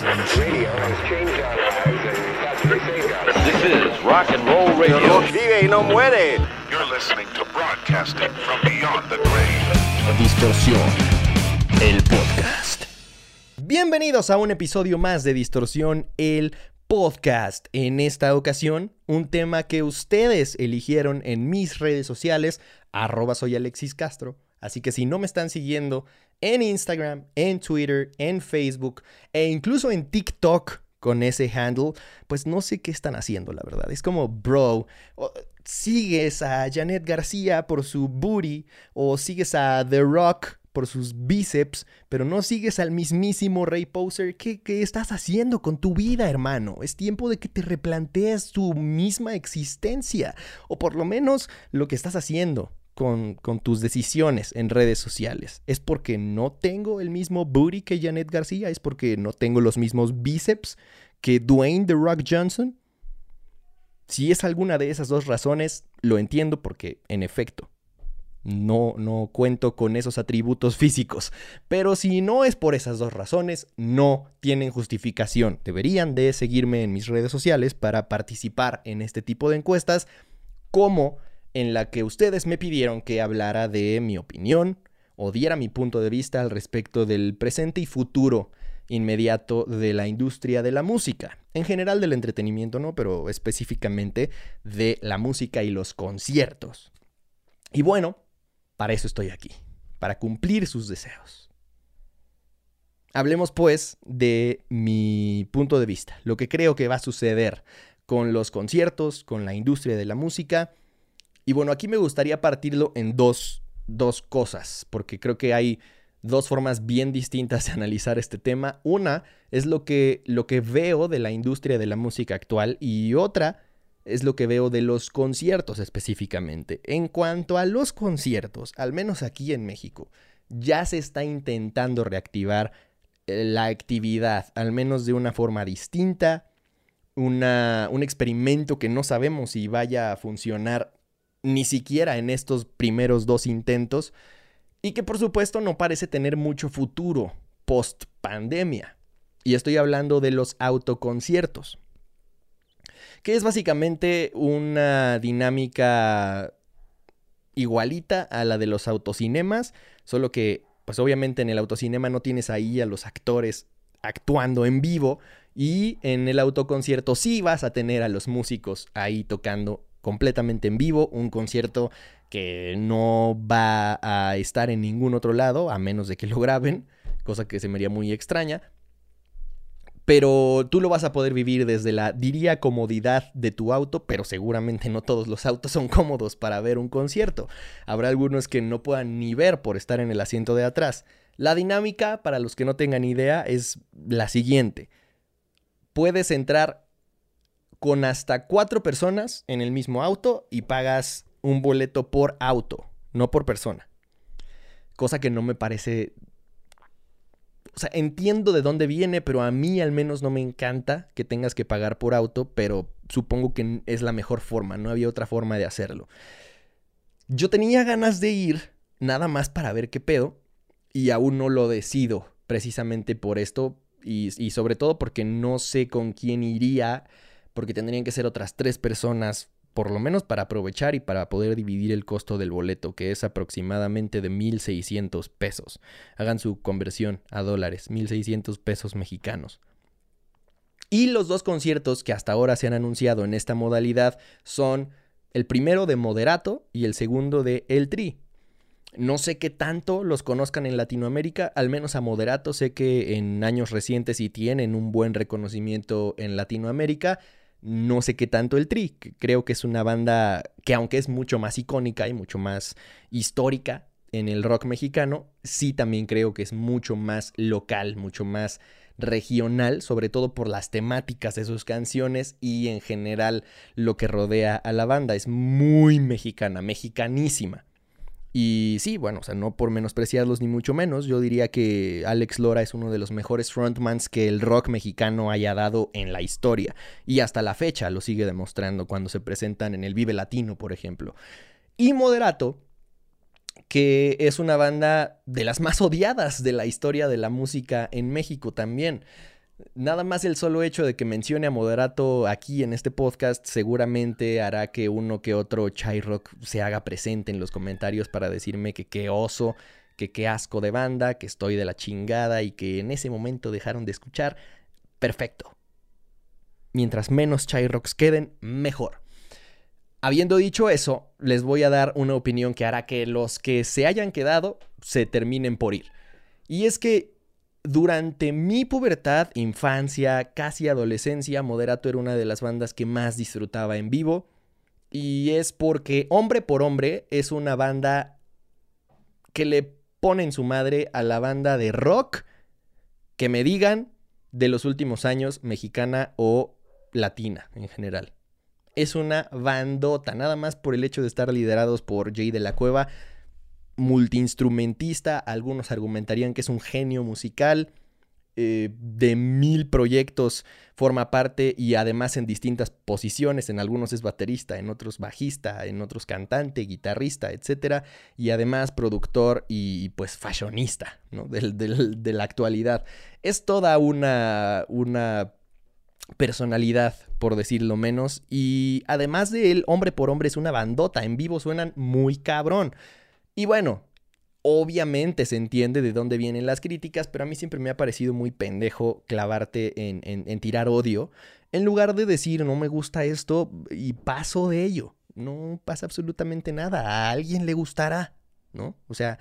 This is rock and roll radio. Vive y no muere. You're listening to broadcasting from beyond the grave. Distorsión, el podcast. Bienvenidos a un episodio más de Distorsión, el podcast. En esta ocasión, un tema que ustedes eligieron en mis redes sociales, arroba soy Alexis Castro. Así que si no me están siguiendo en Instagram, en Twitter, en Facebook e incluso en TikTok con ese handle, pues no sé qué están haciendo, la verdad. Es como, bro, sigues a Janet García por su booty o sigues a The Rock por sus bíceps, pero no sigues al mismísimo Ray Poser. ¿Qué, qué estás haciendo con tu vida, hermano? Es tiempo de que te replantees tu misma existencia, o por lo menos lo que estás haciendo con, tus decisiones en redes sociales. ¿Es porque no tengo el mismo booty que Janet García? ¿Es porque no tengo los mismos bíceps que Dwayne The Rock Johnson? Si es alguna de esas dos razones, lo entiendo porque, en efecto, no, no cuento con esos atributos físicos. Pero si no es por esas dos razones, no tienen justificación. Deberían de seguirme en mis redes sociales para participar en este tipo de encuestas, como en la que ustedes me pidieron que hablara de mi opinión o diera mi punto de vista al respecto del presente y futuro inmediato de la industria de la música. En general del entretenimiento, ¿no? Pero específicamente de la música y los conciertos. Y bueno, para eso estoy aquí, para cumplir sus deseos. Hablemos pues de mi punto de vista, lo que creo que va a suceder con los conciertos, con la industria de la música. Y bueno, aquí me gustaría partirlo en dos, dos cosas, porque creo que hay dos formas bien distintas de analizar este tema. Una es lo que, lo que veo de la industria de la música actual y otra es lo que veo de los conciertos específicamente. En cuanto a los conciertos, al menos aquí en México, ya se está intentando reactivar eh, la actividad, al menos de una forma distinta, una, un experimento que no sabemos si vaya a funcionar ni siquiera en estos primeros dos intentos y que por supuesto no parece tener mucho futuro post pandemia. Y estoy hablando de los autoconciertos que es básicamente una dinámica igualita a la de los autocinemas, solo que pues obviamente en el autocinema no tienes ahí a los actores actuando en vivo y en el autoconcierto sí vas a tener a los músicos ahí tocando completamente en vivo, un concierto que no va a estar en ningún otro lado a menos de que lo graben, cosa que se me haría muy extraña, pero tú lo vas a poder vivir desde la, diría, comodidad de tu auto, pero seguramente no todos los autos son cómodos para ver un concierto. Habrá algunos que no puedan ni ver por estar en el asiento de atrás. La dinámica, para los que no tengan idea, es la siguiente. Puedes entrar con hasta cuatro personas en el mismo auto y pagas un boleto por auto, no por persona. Cosa que no me parece o sea, entiendo de dónde viene, pero a mí al menos no me encanta que tengas que pagar por auto, pero supongo que es la mejor forma, no había otra forma de hacerlo. Yo tenía ganas de ir nada más para ver qué pedo y aún no lo decido precisamente por esto y, y sobre todo porque no sé con quién iría, porque tendrían que ser otras tres personas por lo menos para aprovechar y para poder dividir el costo del boleto, que es aproximadamente de 1.600 pesos. Hagan su conversión a dólares, 1.600 pesos mexicanos. Y los dos conciertos que hasta ahora se han anunciado en esta modalidad son el primero de Moderato y el segundo de El Tri. No sé qué tanto los conozcan en Latinoamérica, al menos a Moderato sé que en años recientes sí tienen un buen reconocimiento en Latinoamérica. No sé qué tanto el Tri, creo que es una banda que aunque es mucho más icónica y mucho más histórica en el rock mexicano, sí también creo que es mucho más local, mucho más regional, sobre todo por las temáticas de sus canciones y en general lo que rodea a la banda. Es muy mexicana, mexicanísima. Y sí, bueno, o sea, no por menospreciarlos ni mucho menos, yo diría que Alex Lora es uno de los mejores frontmans que el rock mexicano haya dado en la historia. Y hasta la fecha lo sigue demostrando cuando se presentan en el Vive Latino, por ejemplo. Y Moderato, que es una banda de las más odiadas de la historia de la música en México también. Nada más el solo hecho de que mencione a Moderato aquí en este podcast seguramente hará que uno que otro Chai Rock se haga presente en los comentarios para decirme que qué oso, que qué asco de banda, que estoy de la chingada y que en ese momento dejaron de escuchar. Perfecto. Mientras menos Chai Rocks queden, mejor. Habiendo dicho eso, les voy a dar una opinión que hará que los que se hayan quedado se terminen por ir. Y es que durante mi pubertad, infancia, casi adolescencia, Moderato era una de las bandas que más disfrutaba en vivo. Y es porque Hombre por Hombre es una banda que le pone en su madre a la banda de rock que me digan de los últimos años, mexicana o latina en general. Es una bandota, nada más por el hecho de estar liderados por Jay de la Cueva, multiinstrumentista, algunos argumentarían que es un genio musical, eh, de mil proyectos forma parte y además en distintas posiciones, en algunos es baterista, en otros bajista, en otros cantante, guitarrista, etc. Y además productor y pues fashionista ¿no? de la actualidad. Es toda una, una personalidad, por decirlo menos. Y además de él, hombre por hombre es una bandota. En vivo suenan muy cabrón. Y bueno, obviamente se entiende de dónde vienen las críticas, pero a mí siempre me ha parecido muy pendejo clavarte en, en, tirar odio. En lugar de decir, no me gusta esto y paso de ello. No pasa absolutamente nada. A alguien le gustará, ¿no? O sea,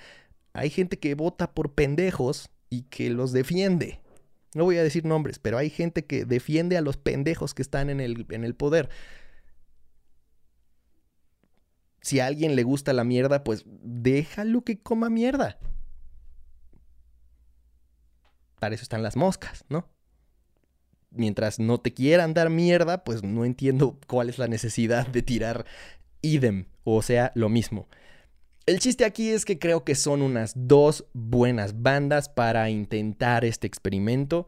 hay gente que vota por pendejos y que los defiende. No voy a decir nombres, pero hay gente que defiende a los pendejos que están en el, en el poder. Si a alguien le gusta la mierda, pues déjalo que coma mierda. Para eso están las moscas, ¿no? Mientras no te quieran dar mierda, pues no entiendo cuál es la necesidad de tirar idem, o sea, lo mismo. El chiste aquí es que creo que son unas dos buenas bandas para intentar este experimento.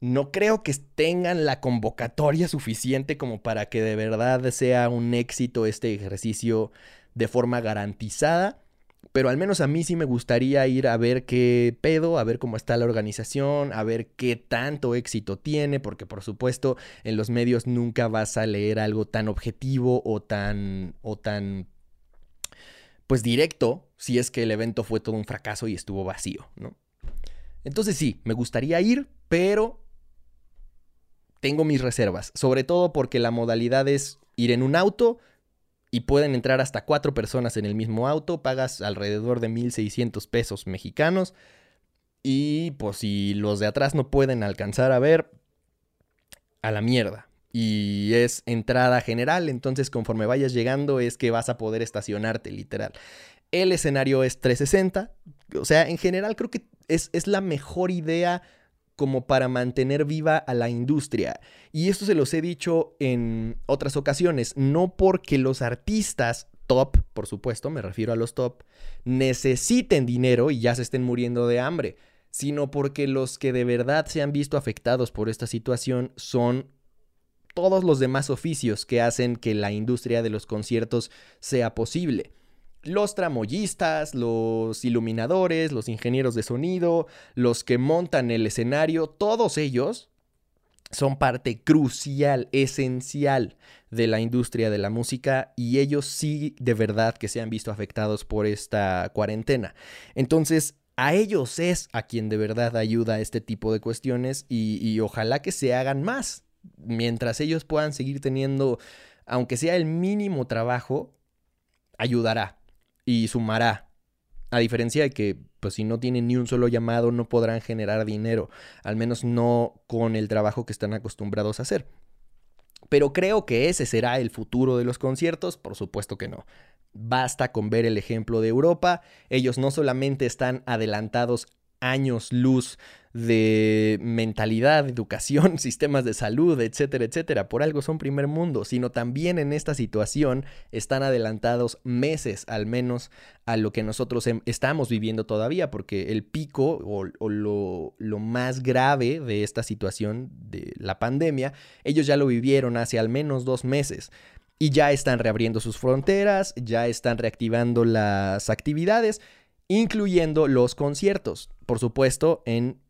No creo que tengan la convocatoria suficiente como para que de verdad sea un éxito este ejercicio de forma garantizada. Pero al menos a mí sí me gustaría ir a ver qué pedo, a ver cómo está la organización, a ver qué tanto éxito tiene, porque por supuesto en los medios nunca vas a leer algo tan objetivo o tan, o tan pues directo si es que el evento fue todo un fracaso y estuvo vacío, ¿no? Entonces sí, me gustaría ir, pero tengo mis reservas, sobre todo porque la modalidad es ir en un auto y pueden entrar hasta cuatro personas en el mismo auto, pagas alrededor de 1.600 pesos mexicanos y pues si los de atrás no pueden alcanzar a ver, a la mierda y es entrada general, entonces conforme vayas llegando es que vas a poder estacionarte literal. El escenario es 360, o sea, en general creo que es, es la mejor idea como para mantener viva a la industria. Y esto se los he dicho en otras ocasiones, no porque los artistas top, por supuesto, me refiero a los top, necesiten dinero y ya se estén muriendo de hambre, sino porque los que de verdad se han visto afectados por esta situación son todos los demás oficios que hacen que la industria de los conciertos sea posible. Los tramoyistas, los iluminadores, los ingenieros de sonido, los que montan el escenario, todos ellos son parte crucial, esencial de la industria de la música y ellos sí de verdad que se han visto afectados por esta cuarentena. Entonces, a ellos es a quien de verdad ayuda este tipo de cuestiones y, y ojalá que se hagan más mientras ellos puedan seguir teniendo, aunque sea el mínimo trabajo, ayudará y sumará. A diferencia de que, pues si no tienen ni un solo llamado, no podrán generar dinero, al menos no con el trabajo que están acostumbrados a hacer. Pero creo que ese será el futuro de los conciertos, por supuesto que no. Basta con ver el ejemplo de Europa, ellos no solamente están adelantados años luz de mentalidad, educación, sistemas de salud, etcétera, etcétera. Por algo son primer mundo, sino también en esta situación están adelantados meses al menos a lo que nosotros estamos viviendo todavía, porque el pico o, lo, lo más grave de esta situación de la pandemia, ellos ya lo vivieron hace al menos dos meses y ya están reabriendo sus fronteras, ya están reactivando las actividades, incluyendo los conciertos, por supuesto, en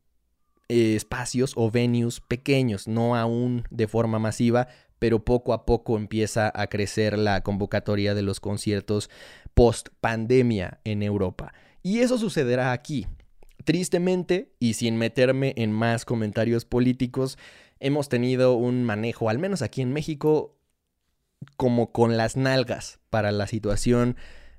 eh, espacios o venues pequeños, no aún de forma masiva, pero poco a poco empieza a crecer la convocatoria de los conciertos post pandemia en Europa. Y eso sucederá aquí. Tristemente, y sin meterme en más comentarios políticos, hemos tenido un manejo, al menos aquí en México, como con las nalgas para la situación.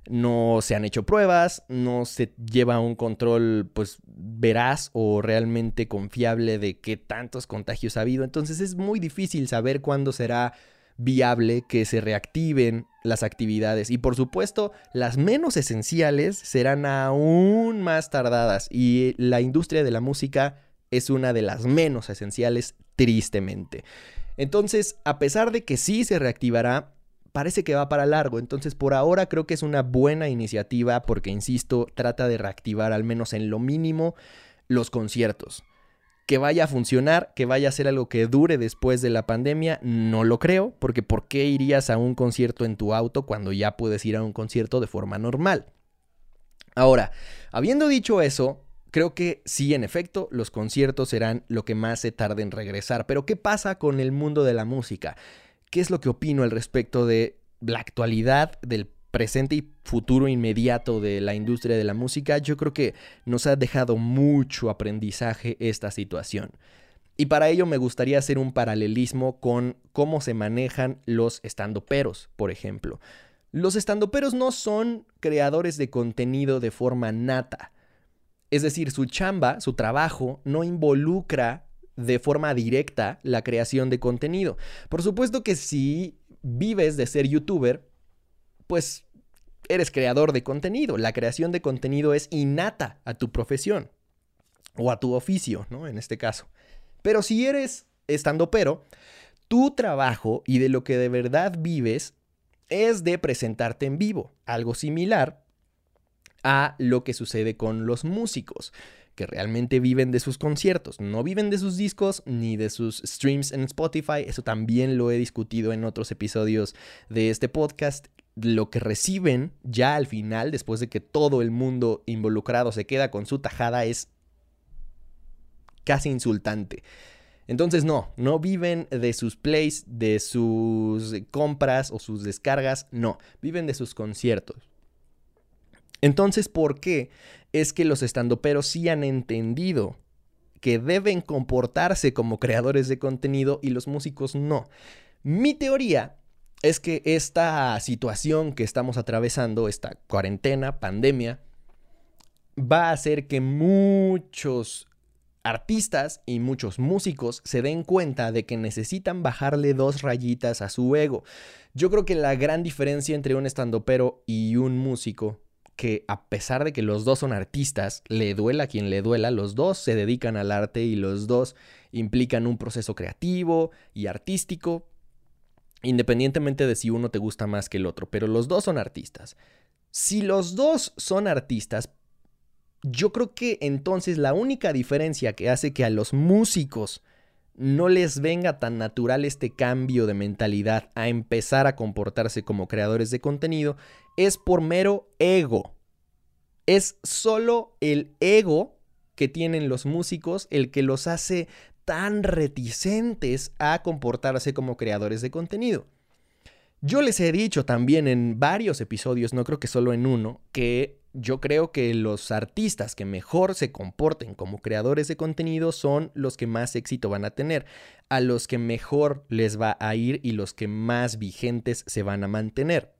No se han hecho pruebas, no se lleva un control pues veraz o realmente confiable de qué tantos contagios ha habido. Entonces es muy difícil saber cuándo será viable que se reactiven las actividades y por supuesto las menos esenciales serán aún más tardadas y la industria de la música es una de las menos esenciales tristemente. Entonces, a pesar de que sí se reactivará, parece que va para largo. Entonces, por ahora creo que es una buena iniciativa porque, insisto, trata de reactivar al menos en lo mínimo los conciertos. Que vaya a funcionar, que vaya a ser algo que dure después de la pandemia, no lo creo, porque ¿por qué irías a un concierto en tu auto cuando ya puedes ir a un concierto de forma normal? Ahora, habiendo dicho eso, creo que sí, en efecto, los conciertos serán lo que más se tarde en regresar. Pero ¿qué pasa con el mundo de la música? ¿Qué es lo que opino al respecto de la actualidad, del presente y futuro inmediato de la industria de la música? Yo creo que nos ha dejado mucho aprendizaje esta situación. Y para ello me gustaría hacer un paralelismo con cómo se manejan los estandoperos, por ejemplo. Los estandoperos no son creadores de contenido de forma nata. Es decir, su chamba, su trabajo, no involucra de forma directa la creación de contenido. Por supuesto que si vives de ser youtuber, pues eres creador de contenido. La creación de contenido es innata a tu profesión o a tu oficio, ¿no? En este caso. Pero si eres estando pero, tu trabajo y de lo que de verdad vives es de presentarte en vivo, algo similar a lo que sucede con los músicos que realmente viven de sus conciertos, no viven de sus discos ni de sus streams en Spotify, eso también lo he discutido en otros episodios de este podcast, lo que reciben ya al final, después de que todo el mundo involucrado se queda con su tajada, es casi insultante. Entonces no, no viven de sus plays, de sus compras o sus descargas, no, viven de sus conciertos. Entonces, ¿por qué es que los estandoperos sí han entendido que deben comportarse como creadores de contenido y los músicos no? Mi teoría es que esta situación que estamos atravesando, esta cuarentena, pandemia, va a hacer que muchos artistas y muchos músicos se den cuenta de que necesitan bajarle dos rayitas a su ego. Yo creo que la gran diferencia entre un estandopero y un músico que a pesar de que los dos son artistas, le duela a quien le duela, los dos se dedican al arte y los dos implican un proceso creativo y artístico, independientemente de si uno te gusta más que el otro, pero los dos son artistas. Si los dos son artistas, yo creo que entonces la única diferencia que hace que a los músicos no les venga tan natural este cambio de mentalidad a empezar a comportarse como creadores de contenido es por mero ego. Es solo el ego que tienen los músicos el que los hace tan reticentes a comportarse como creadores de contenido. Yo les he dicho también en varios episodios, no creo que solo en uno, que yo creo que los artistas que mejor se comporten como creadores de contenido son los que más éxito van a tener, a los que mejor les va a ir y los que más vigentes se van a mantener.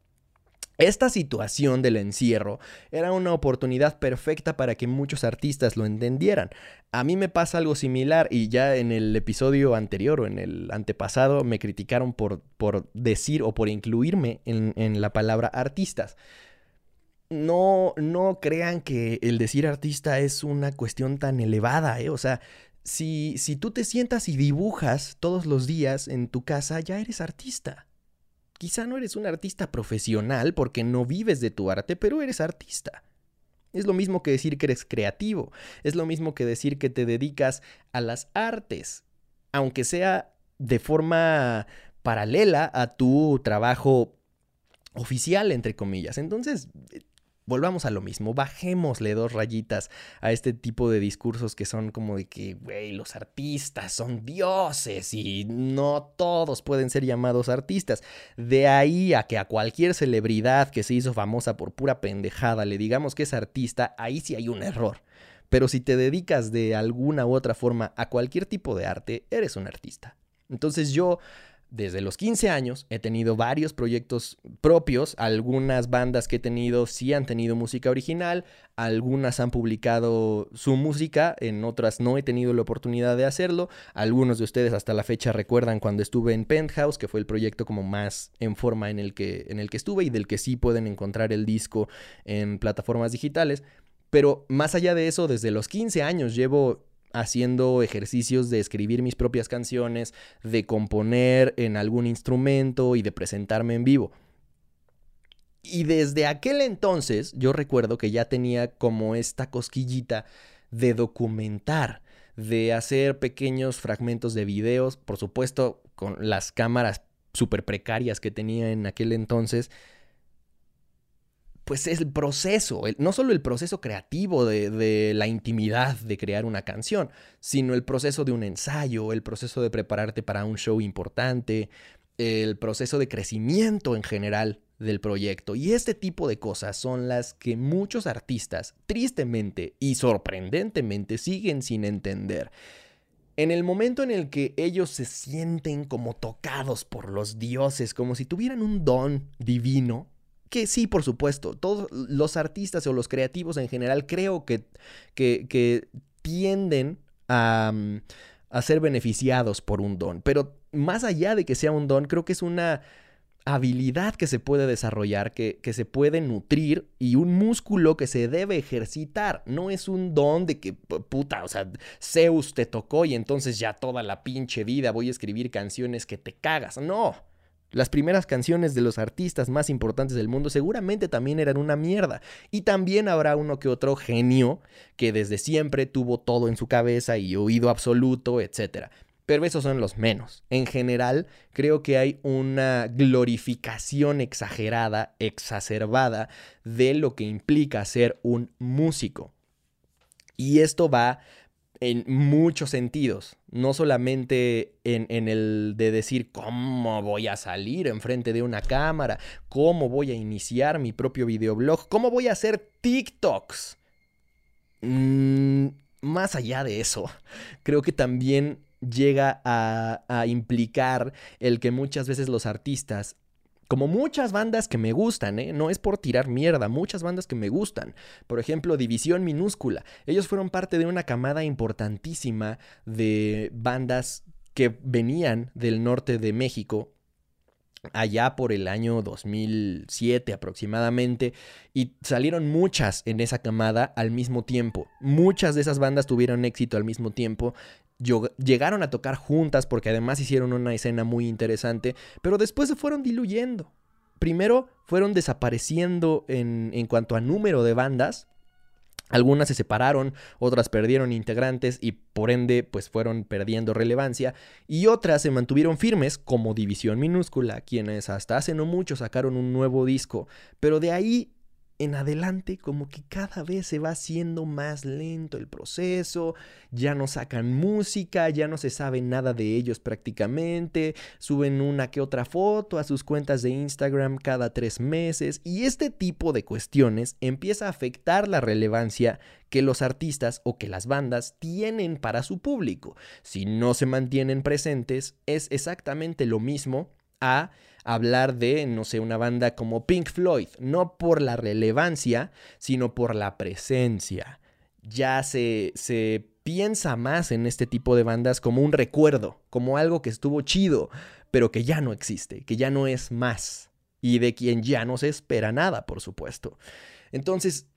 Esta situación del encierro era una oportunidad perfecta para que muchos artistas lo entendieran. A mí me pasa algo similar y ya en el episodio anterior o en el antepasado me criticaron por, por decir o por incluirme en, en la palabra artistas. No, no crean que el decir artista es una cuestión tan elevada, ¿eh? O sea, si, si tú te sientas y dibujas todos los días en tu casa, ya eres artista. Quizá no eres un artista profesional porque no vives de tu arte, pero eres artista. Es lo mismo que decir que eres creativo, es lo mismo que decir que te dedicas a las artes, aunque sea de forma paralela a tu trabajo oficial, entre comillas. Entonces, volvamos a lo mismo, bajémosle dos rayitas a este tipo de discursos que son como de que, güey, los artistas son dioses y no todos pueden ser llamados artistas. De ahí a que a cualquier celebridad que se hizo famosa por pura pendejada le digamos que es artista, ahí sí hay un error. Pero si te dedicas de alguna u otra forma a cualquier tipo de arte, eres un artista. Entonces yo desde los 15 años he tenido varios proyectos propios, algunas bandas que he tenido sí han tenido música original, algunas han publicado su música, en otras no he tenido la oportunidad de hacerlo, algunos de ustedes hasta la fecha recuerdan cuando estuve en Penthouse, que fue el proyecto como más en forma en el que, en el que estuve y del que sí pueden encontrar el disco en plataformas digitales. Pero más allá de eso, desde los 15 años llevo haciendo ejercicios de escribir mis propias canciones, de componer en algún instrumento y de presentarme en vivo. Y desde aquel entonces yo recuerdo que ya tenía como esta cosquillita de documentar, de hacer pequeños fragmentos de videos, por supuesto con las cámaras súper precarias que tenía en aquel entonces, pues es el proceso, no solo el proceso creativo de, la intimidad de crear una canción, sino el proceso de un ensayo, el proceso de prepararte para un show importante, el proceso de crecimiento en general del proyecto. Y este tipo de cosas son las que muchos artistas, tristemente y sorprendentemente, siguen sin entender. En el momento en el que ellos se sienten como tocados por los dioses, como si tuvieran un don divino, que sí, por supuesto, todos los artistas o los creativos en general creo que, que, tienden a, mm, a, ser beneficiados por un don. Pero más allá de que sea un don, creo que es una habilidad que se puede desarrollar, que, que, se puede nutrir y un músculo que se debe ejercitar. No es un don de que, puta, o sea, Zeus te tocó y entonces ya toda la pinche vida voy a escribir canciones que te cagas. No. Las primeras canciones de los artistas más importantes del mundo seguramente también eran una mierda. Y también habrá uno que otro genio que desde siempre tuvo todo en su cabeza y oído absoluto, etc. Pero esos son los menos. En general, creo que hay una glorificación exagerada, exacerbada de lo que implica ser un músico. Y esto va en muchos sentidos, no solamente en, el de decir cómo voy a salir enfrente de una cámara, cómo voy a iniciar mi propio videoblog, cómo voy a hacer TikToks. Mm, más allá de eso, creo que también llega a, a implicar el que muchas veces los artistas como muchas bandas que me gustan, ¿eh? no es por tirar mierda, muchas bandas que me gustan. Por ejemplo, División Minúscula. Ellos fueron parte de una camada importantísima de bandas que venían del norte de México allá por el año 2007 aproximadamente y salieron muchas en esa camada al mismo tiempo. Muchas de esas bandas tuvieron éxito al mismo tiempo llegaron a tocar juntas porque además hicieron una escena muy interesante, pero después se fueron diluyendo. Primero fueron desapareciendo en, en cuanto a número de bandas. Algunas se separaron, otras perdieron integrantes y por ende pues fueron perdiendo relevancia y otras se mantuvieron firmes como División Minúscula, quienes hasta hace no mucho sacaron un nuevo disco, pero de ahí en adelante como que cada vez se va haciendo más lento el proceso, ya no sacan música, ya no se sabe nada de ellos prácticamente, suben una que otra foto a sus cuentas de Instagram cada tres meses y este tipo de cuestiones empieza a afectar la relevancia que los artistas o que las bandas tienen para su público. Si no se mantienen presentes es exactamente lo mismo a hablar de, no sé, una banda como Pink Floyd, no por la relevancia, sino por la presencia. Ya se, se piensa más en este tipo de bandas como un recuerdo, como algo que estuvo chido, pero que ya no existe, que ya no es más, y de quien ya no se espera nada, por supuesto. Entonces,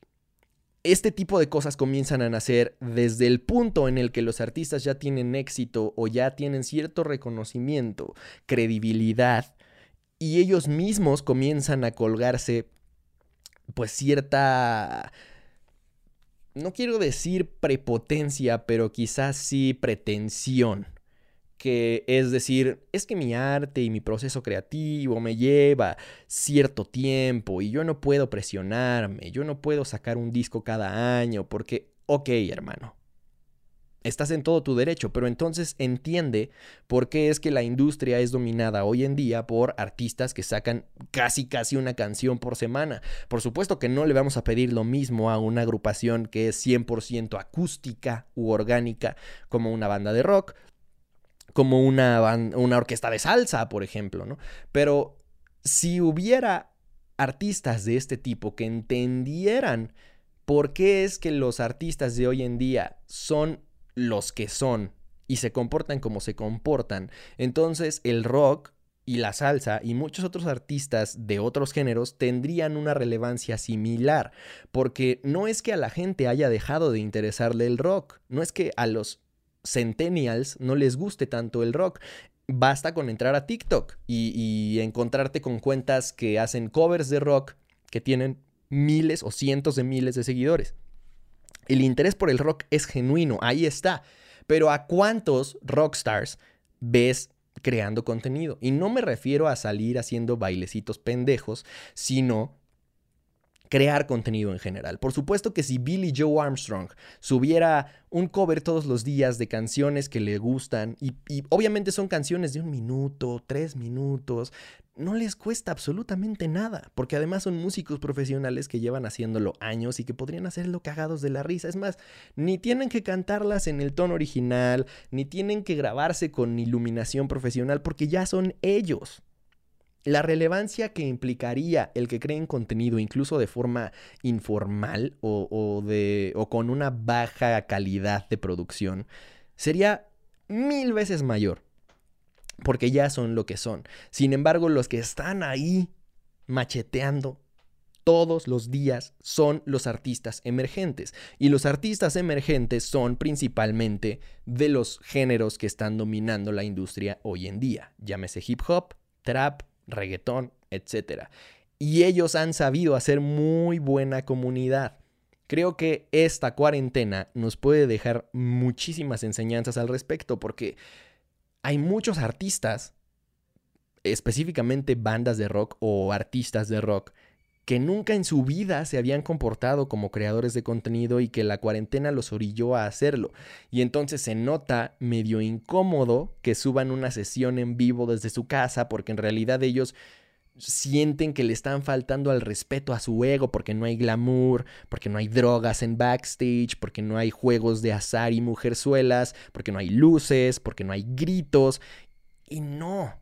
este tipo de cosas comienzan a nacer desde el punto en el que los artistas ya tienen éxito o ya tienen cierto reconocimiento, credibilidad y ellos mismos comienzan a colgarse pues cierta no quiero decir prepotencia, pero quizás sí pretensión que es decir, es que mi arte y mi proceso creativo me lleva cierto tiempo y yo no puedo presionarme, yo no puedo sacar un disco cada año porque, ok, hermano, Estás en todo tu derecho, pero entonces entiende por qué es que la industria es dominada hoy en día por artistas que sacan casi casi una canción por semana. Por supuesto que no le vamos a pedir lo mismo a una agrupación que es 100% acústica u orgánica como una banda de rock, como una, una orquesta de salsa, por ejemplo, ¿no? Pero si hubiera artistas de este tipo que entendieran por qué es que los artistas de hoy en día son los que son y se comportan como se comportan, entonces el rock y la salsa y muchos otros artistas de otros géneros tendrían una relevancia similar, porque no es que a la gente haya dejado de interesarle el rock, no es que a los centennials no les guste tanto el rock. Basta con entrar a TikTok y, encontrarte con cuentas que hacen covers de rock que tienen miles o cientos de miles de seguidores. El interés por el rock es genuino, ahí está. Pero ¿a cuántos rockstars ves creando contenido? Y no me refiero a salir haciendo bailecitos pendejos, sino crear contenido en general. Por supuesto que si Billy Joe Armstrong subiera un cover todos los días de canciones que le gustan, y, obviamente son canciones de un minuto, tres minutos, no les cuesta absolutamente nada, porque además son músicos profesionales que llevan haciéndolo años y que podrían hacerlo cagados de la risa. Es más, ni tienen que cantarlas en el tono original, ni tienen que grabarse con iluminación profesional, porque ya son ellos. La relevancia que implicaría el que creen contenido incluso de forma informal o, de, o con una baja calidad de producción sería mil veces mayor, porque ya son lo que son. Sin embargo, los que están ahí macheteando todos los días son los artistas emergentes. Y los artistas emergentes son principalmente de los géneros que están dominando la industria hoy en día. Llámese hip hop, trap, reggaetón, etc. Y ellos han sabido hacer muy buena comunidad. Creo que esta cuarentena nos puede dejar muchísimas enseñanzas al respecto porque hay muchos artistas, específicamente bandas de rock o artistas de rock, que nunca en su vida se habían comportado como creadores de contenido y que la cuarentena los orilló a hacerlo. Y entonces se nota medio incómodo que suban una sesión en vivo desde su casa porque en realidad ellos sienten que le están faltando al respeto a su ego porque no hay glamour, porque no hay drogas en backstage, porque no hay juegos de azar y mujerzuelas, porque no hay luces, porque no hay gritos. Y no,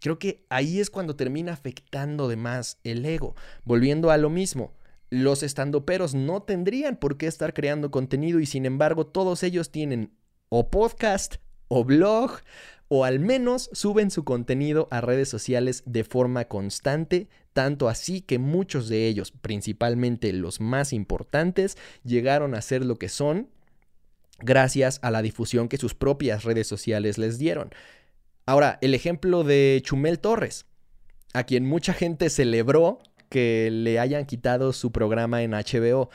Creo que ahí es cuando termina afectando de más el ego. Volviendo a lo mismo, los estandoperos no tendrían por qué estar creando contenido y sin embargo todos ellos tienen o podcast o blog o al menos suben su contenido a redes sociales de forma constante, tanto así que muchos de ellos, principalmente los más importantes, llegaron a ser lo que son gracias a la difusión que sus propias redes sociales les dieron. Ahora, el ejemplo de Chumel Torres, a quien mucha gente celebró que le hayan quitado su programa en HBO.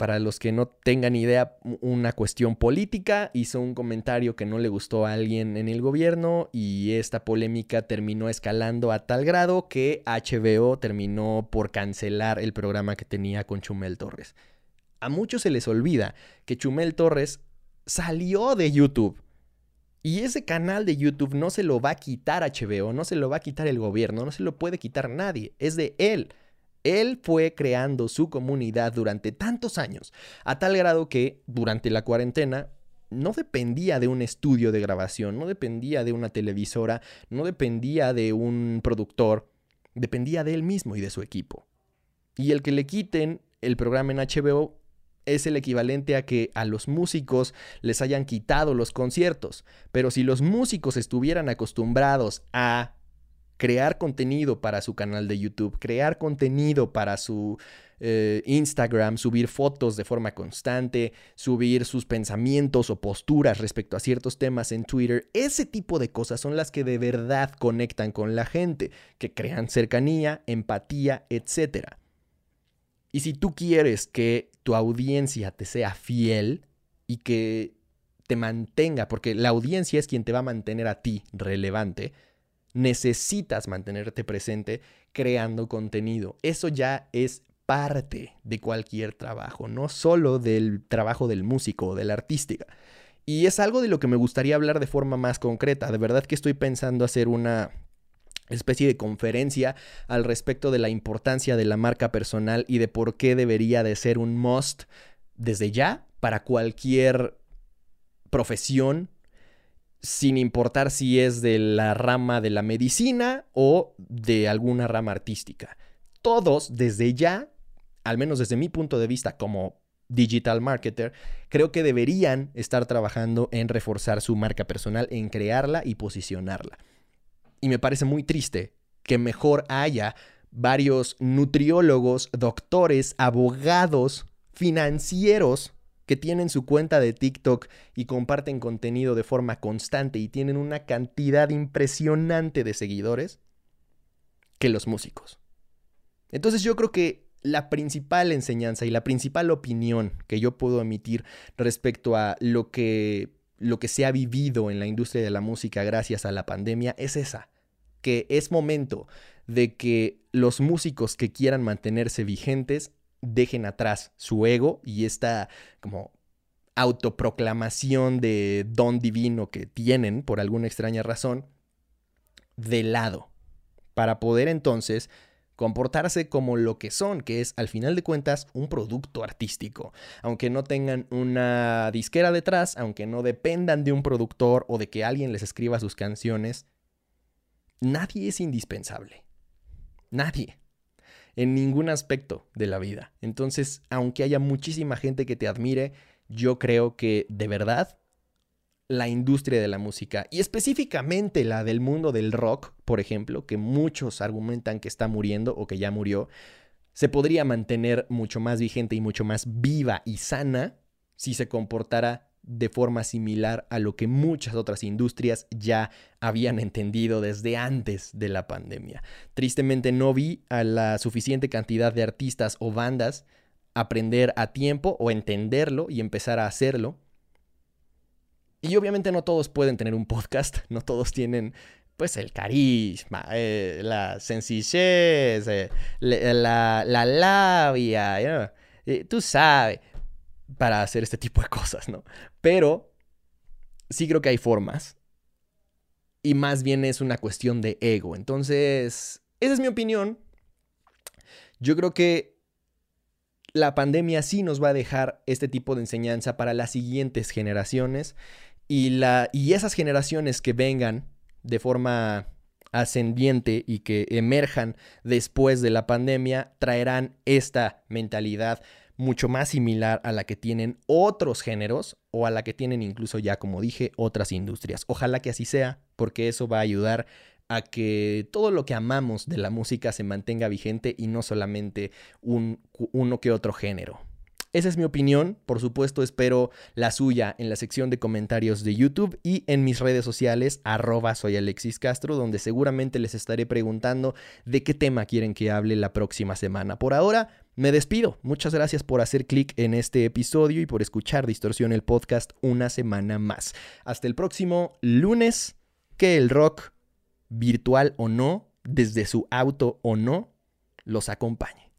Para los que no tengan idea, una cuestión política, hizo un comentario que no le gustó a alguien en el gobierno y esta polémica terminó escalando a tal grado que HBO terminó por cancelar el programa que tenía con Chumel Torres. A muchos se les olvida que Chumel Torres salió de YouTube y ese canal de YouTube no se lo va a quitar HBO, no se lo va a quitar el gobierno, no se lo puede quitar nadie, es de él. Él fue creando su comunidad durante tantos años, a tal grado que durante la cuarentena no dependía de un estudio de grabación, no dependía de una televisora, no dependía de un productor, dependía de él mismo y de su equipo. Y el que le quiten el programa en HBO es el equivalente a que a los músicos les hayan quitado los conciertos. Pero si los músicos estuvieran acostumbrados a crear contenido para su canal de YouTube, crear contenido para su eh, Instagram, subir fotos de forma constante, subir sus pensamientos o posturas respecto a ciertos temas en Twitter, ese tipo de cosas son las que de verdad conectan con la gente, que crean cercanía, empatía, etc. Y si tú quieres que tu audiencia te sea fiel y que te mantenga, porque la audiencia es quien te va a mantener a ti relevante, necesitas mantenerte presente creando contenido. Eso ya es parte de cualquier trabajo, no solo del trabajo del músico o del artística. Y es algo de lo que me gustaría hablar de forma más concreta. De verdad que estoy pensando hacer una especie de conferencia al respecto de la importancia de la marca personal y de por qué debería de ser un must desde ya para cualquier profesión, sin importar si es de la rama de la medicina o de alguna rama artística. Todos desde ya, al menos desde mi punto de vista como digital marketer, creo que deberían estar trabajando en reforzar su marca personal, en crearla y posicionarla. Y me parece muy triste que mejor haya varios nutriólogos, doctores, abogados, financieros que tienen su cuenta de TikTok y comparten contenido de forma constante y tienen una cantidad impresionante de seguidores que los músicos. Entonces yo creo que la principal enseñanza y la principal opinión que yo puedo emitir respecto a lo que, lo que se ha vivido en la industria de la música gracias a la pandemia es esa, que es momento de que los músicos que quieran mantenerse vigentes dejen atrás su ego y esta como autoproclamación de don divino que tienen por alguna extraña razón de lado para poder entonces comportarse como lo que son, que es al final de cuentas un producto artístico. Aunque no tengan una disquera detrás, aunque no dependan de un productor o de que alguien les escriba sus canciones, nadie es indispensable. Nadie en ningún aspecto de la vida. Entonces, aunque haya muchísima gente que te admire, yo creo que de verdad la industria de la música y específicamente la del mundo del rock, por ejemplo, que muchos argumentan que está muriendo o que ya murió, se podría mantener mucho más vigente y mucho más viva y sana si se comportara de forma similar a lo que muchas otras industrias ya habían entendido desde antes de la pandemia. Tristemente no vi a la suficiente cantidad de artistas o bandas aprender a tiempo o entenderlo y empezar a hacerlo. Y obviamente no todos pueden tener un podcast, no todos tienen pues el carisma, eh, la sencillez, eh, la, la, labia, eh, tú sabes para hacer este tipo de cosas, ¿no? Pero sí creo que hay formas. Y más bien es una cuestión de ego. Entonces, esa es mi opinión. Yo creo que la pandemia sí nos va a dejar este tipo de enseñanza para las siguientes generaciones. Y, la, y esas generaciones que vengan de forma ascendiente y que emerjan después de la pandemia traerán esta mentalidad mucho más similar a la que tienen otros géneros o a la que tienen incluso ya, como dije, otras industrias. Ojalá que así sea, porque eso va a ayudar a que todo lo que amamos de la música se mantenga vigente y no solamente un, uno que otro género. Esa es mi opinión, por supuesto espero la suya en la sección de comentarios de YouTube y en mis redes sociales, arroba soy Alexis Castro, donde seguramente les estaré preguntando de qué tema quieren que hable la próxima semana. Por ahora, me despido. Muchas gracias por hacer clic en este episodio y por escuchar Distorsión el podcast una semana más. Hasta el próximo lunes, que el rock, virtual o no, desde su auto o no, los acompañe.